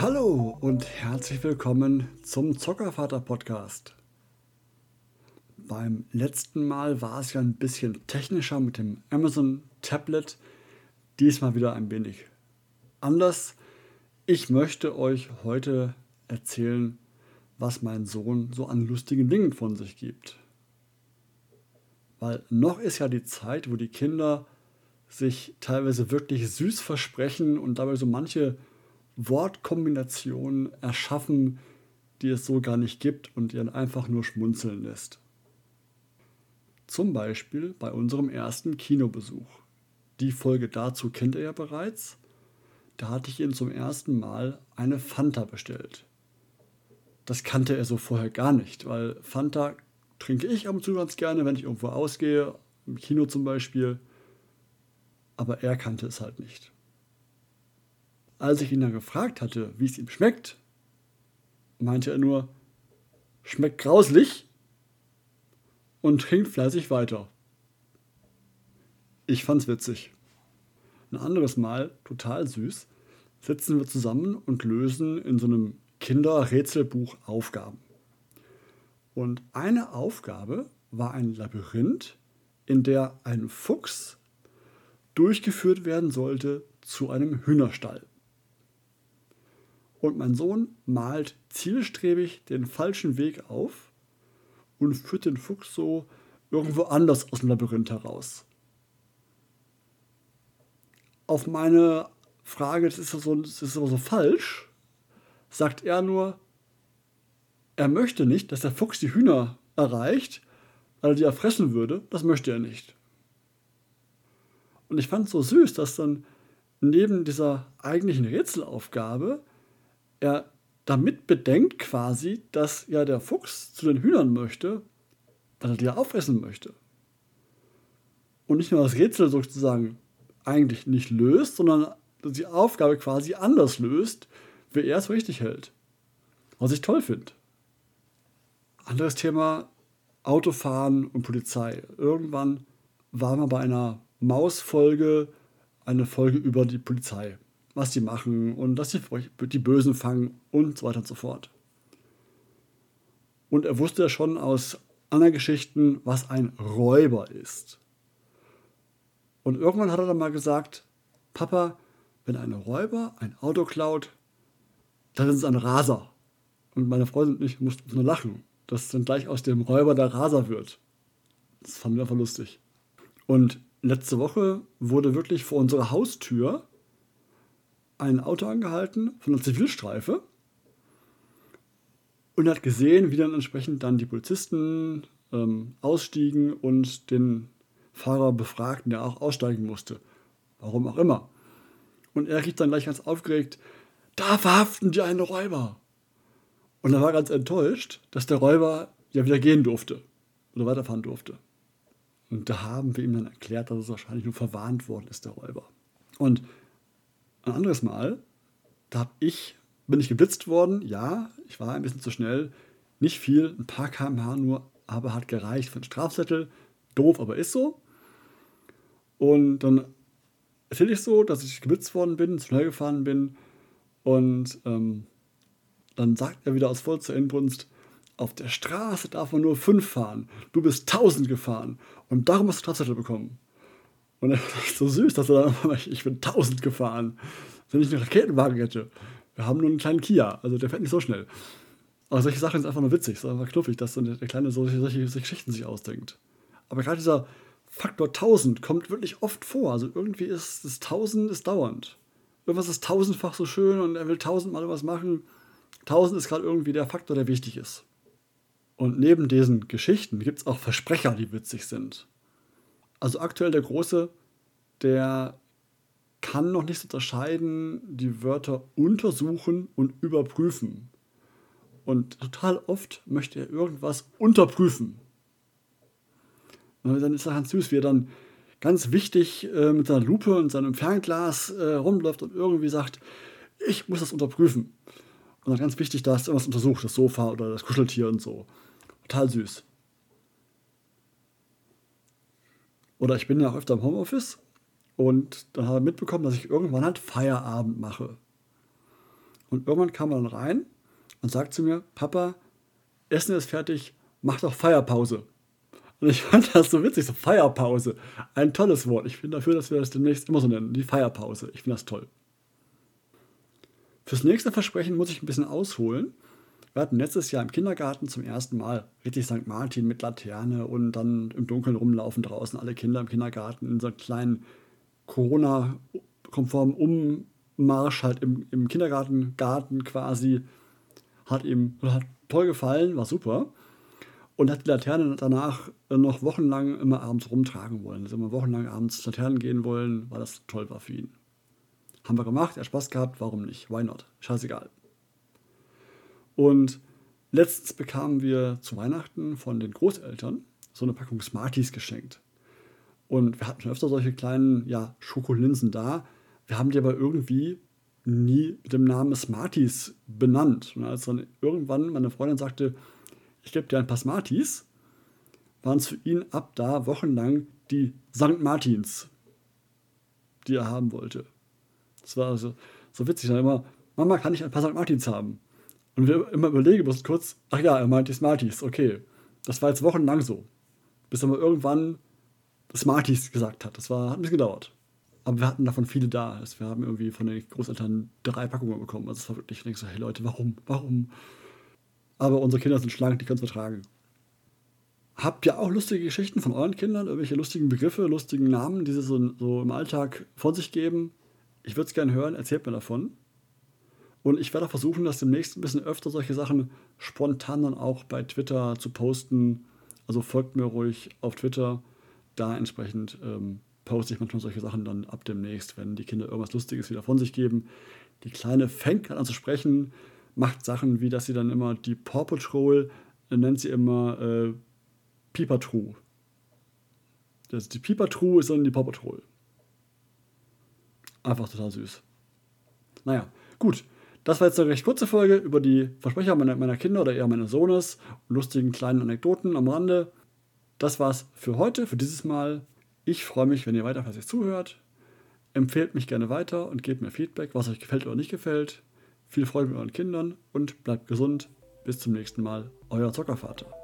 Hallo und herzlich willkommen zum Zockervater Podcast. Beim letzten Mal war es ja ein bisschen technischer mit dem Amazon Tablet. Diesmal wieder ein wenig anders. Ich möchte euch heute erzählen, was mein Sohn so an lustigen Dingen von sich gibt. Weil noch ist ja die Zeit, wo die Kinder sich teilweise wirklich süß versprechen und dabei so manche Wortkombinationen erschaffen, die es so gar nicht gibt und ihren einfach nur schmunzeln lässt. Zum Beispiel bei unserem ersten Kinobesuch. Die Folge dazu kennt ihr ja bereits. Da hatte ich ihn zum ersten Mal eine Fanta bestellt. Das kannte er so vorher gar nicht, weil Fanta trinke ich ab und zu ganz gerne, wenn ich irgendwo ausgehe, im Kino zum Beispiel. Aber er kannte es halt nicht. Als ich ihn dann gefragt hatte, wie es ihm schmeckt, meinte er nur, schmeckt grauslich und hing fleißig weiter. Ich fand's witzig. Ein anderes Mal, total süß, sitzen wir zusammen und lösen in so einem Kinderrätselbuch Aufgaben. Und eine Aufgabe war ein Labyrinth, in der ein Fuchs durchgeführt werden sollte zu einem Hühnerstall und mein Sohn malt zielstrebig den falschen Weg auf und führt den Fuchs so irgendwo anders aus dem Labyrinth heraus. Auf meine Frage, das ist, so, das ist aber so falsch, sagt er nur, er möchte nicht, dass der Fuchs die Hühner erreicht, weil er die erfressen würde. Das möchte er nicht. Und ich fand es so süß, dass dann neben dieser eigentlichen Rätselaufgabe er damit bedenkt quasi, dass ja der Fuchs zu den Hühnern möchte, weil er die ja auffressen möchte. Und nicht nur das Rätsel sozusagen eigentlich nicht löst, sondern die Aufgabe quasi anders löst, wie er es richtig hält. Was ich toll finde. Anderes Thema, Autofahren und Polizei. Irgendwann war man bei einer Mausfolge eine Folge über die Polizei was die machen und dass sie die Bösen fangen und so weiter und so fort. Und er wusste ja schon aus anderen Geschichten, was ein Räuber ist. Und irgendwann hat er dann mal gesagt, Papa, wenn ein Räuber ein Auto klaut, dann ist es ein Raser. Und meine Freundin und ich mussten nur lachen, dass dann gleich aus dem Räuber der Raser wird. Das fanden wir einfach lustig. Und letzte Woche wurde wirklich vor unserer Haustür ein Auto angehalten von der Zivilstreife und hat gesehen, wie dann entsprechend dann die Polizisten ähm, ausstiegen und den Fahrer befragten, der auch aussteigen musste. Warum auch immer. Und er rief dann gleich ganz aufgeregt, da verhaften die einen Räuber. Und er war ganz enttäuscht, dass der Räuber ja wieder gehen durfte oder weiterfahren durfte. Und da haben wir ihm dann erklärt, dass es wahrscheinlich nur verwarnt worden ist, der Räuber. Und ein anderes Mal, da hab ich, bin ich geblitzt worden. Ja, ich war ein bisschen zu schnell. Nicht viel, ein paar kmh nur, aber hat gereicht für einen Strafzettel. Doof, aber ist so. Und dann erzähle ich so, dass ich geblitzt worden bin, zu schnell gefahren bin. Und ähm, dann sagt er wieder aus vollster Inbrunst, auf der Straße darf man nur fünf fahren. Du bist tausend gefahren. Und darum hast du Strafzettel bekommen. Und das ist so süß, dass er dann, ich bin 1000 gefahren. Wenn ich einen Raketenwagen hätte. Wir haben nur einen kleinen Kia, also der fährt nicht so schnell. Aber solche Sachen sind einfach nur witzig, es ist einfach knuffig, dass der Kleine solche, solche, solche Geschichten sich ausdenkt. Aber gerade dieser Faktor 1000 kommt wirklich oft vor. Also irgendwie ist das 1000 ist dauernd. Irgendwas ist tausendfach so schön und er will tausendmal was machen. 1000 ist gerade irgendwie der Faktor, der wichtig ist. Und neben diesen Geschichten gibt es auch Versprecher, die witzig sind. Also aktuell der Große, der kann noch nicht unterscheiden, die Wörter untersuchen und überprüfen. Und total oft möchte er irgendwas unterprüfen. Und dann ist er ganz süß, wie er dann ganz wichtig äh, mit seiner Lupe und seinem Fernglas äh, rumläuft und irgendwie sagt, ich muss das unterprüfen. Und dann ganz wichtig, da ist irgendwas untersucht, das Sofa oder das Kuscheltier und so. Total süß. Oder ich bin ja auch öfter im Homeoffice und dann habe ich mitbekommen, dass ich irgendwann halt Feierabend mache. Und irgendwann kam er dann rein und sagt zu mir, Papa, Essen ist fertig, mach doch Feierpause. Und ich fand das so witzig, so Feierpause. Ein tolles Wort. Ich bin dafür, dass wir das demnächst immer so nennen, die Feierpause. Ich finde das toll. Fürs nächste Versprechen muss ich ein bisschen ausholen. Wir hatten letztes Jahr im Kindergarten zum ersten Mal richtig St. Martin mit Laterne und dann im Dunkeln rumlaufen draußen alle Kinder im Kindergarten in so einem kleinen Corona-konformen Ummarsch halt im, im Kindergartengarten quasi. Hat ihm hat toll gefallen, war super. Und hat die Laterne danach noch wochenlang immer abends rumtragen wollen. Also immer wochenlang abends Laternen gehen wollen, weil das toll war für ihn. Haben wir gemacht, er hat Spaß gehabt, warum nicht? Why not? Scheißegal. Und letztens bekamen wir zu Weihnachten von den Großeltern so eine Packung Smarties geschenkt. Und wir hatten schon öfter solche kleinen ja, Schokolinsen da. Wir haben die aber irgendwie nie mit dem Namen Smarties benannt. Und als dann irgendwann meine Freundin sagte, ich gebe dir ein paar Smarties, waren es für ihn ab da wochenlang die St. Martins, die er haben wollte. Das war also so witzig. Dann immer, Mama, kann ich ein paar St. Martins haben? Und wir immer überlegen mussten kurz, ach ja, er meint die Smarties, okay. Das war jetzt wochenlang so. Bis er mal irgendwann Smarties gesagt hat. Das war, hat ein bisschen gedauert. Aber wir hatten davon viele da. Also wir haben irgendwie von den Großeltern drei Packungen bekommen. Also es war wirklich, ich denke so, hey Leute, warum? Warum? Aber unsere Kinder sind schlank, die können es vertragen. Habt ihr auch lustige Geschichten von euren Kindern? Irgendwelche lustigen Begriffe, lustigen Namen, die sie so, so im Alltag von sich geben? Ich würde es gerne hören, erzählt mir davon. Und ich werde versuchen, das demnächst ein bisschen öfter solche Sachen spontan dann auch bei Twitter zu posten. Also folgt mir ruhig auf Twitter. Da entsprechend ähm, poste ich manchmal solche Sachen dann ab demnächst, wenn die Kinder irgendwas Lustiges wieder von sich geben. Die Kleine fängt an zu sprechen, macht Sachen wie, dass sie dann immer die Paw Patrol äh, nennt sie immer äh, True. Das die True ist dann die Paw Patrol. Einfach total süß. Naja, gut. Das war jetzt eine recht kurze Folge über die Versprecher meiner, meiner Kinder oder eher meines Sohnes lustigen kleinen Anekdoten am Rande. Das war's für heute, für dieses Mal. Ich freue mich, wenn ihr weiter fleißig zuhört. Empfehlt mich gerne weiter und gebt mir Feedback, was euch gefällt oder nicht gefällt. Viel Freude mit euren Kindern und bleibt gesund. Bis zum nächsten Mal, euer Zockervater.